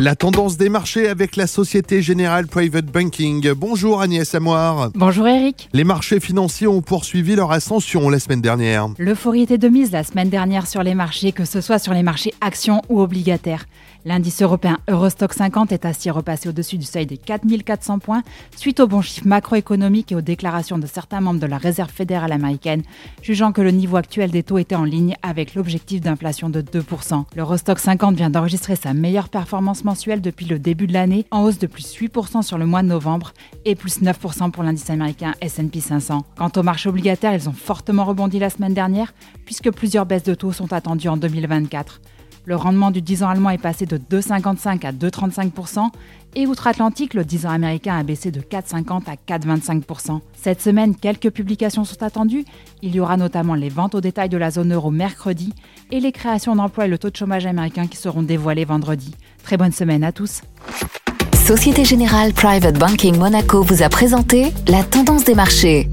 La tendance des marchés avec la Société Générale Private Banking. Bonjour Agnès Amoir. Bonjour Eric. Les marchés financiers ont poursuivi leur ascension la semaine dernière. L'euphorie était de mise la semaine dernière sur les marchés, que ce soit sur les marchés actions ou obligataires. L'indice européen Eurostock 50 est ainsi repassé au-dessus du seuil des 4400 points suite aux bons chiffres macroéconomiques et aux déclarations de certains membres de la Réserve fédérale américaine, jugeant que le niveau actuel des taux était en ligne avec l'objectif d'inflation de 2%. L'Eurostock 50 vient d'enregistrer sa meilleure performance mensuelle depuis le début de l'année, en hausse de plus 8% sur le mois de novembre et plus 9% pour l'indice américain S&P 500. Quant aux marchés obligataires, ils ont fortement rebondi la semaine dernière puisque plusieurs baisses de taux sont attendues en 2024. Le rendement du 10 ans allemand est passé de 2,55 à 2,35% et outre-Atlantique, le 10 ans américain a baissé de 4,50 à 4,25%. Cette semaine, quelques publications sont attendues. Il y aura notamment les ventes au détail de la zone euro mercredi et les créations d'emplois et le taux de chômage américain qui seront dévoilés vendredi. Très bonne semaine à tous. Société Générale Private Banking Monaco vous a présenté la tendance des marchés.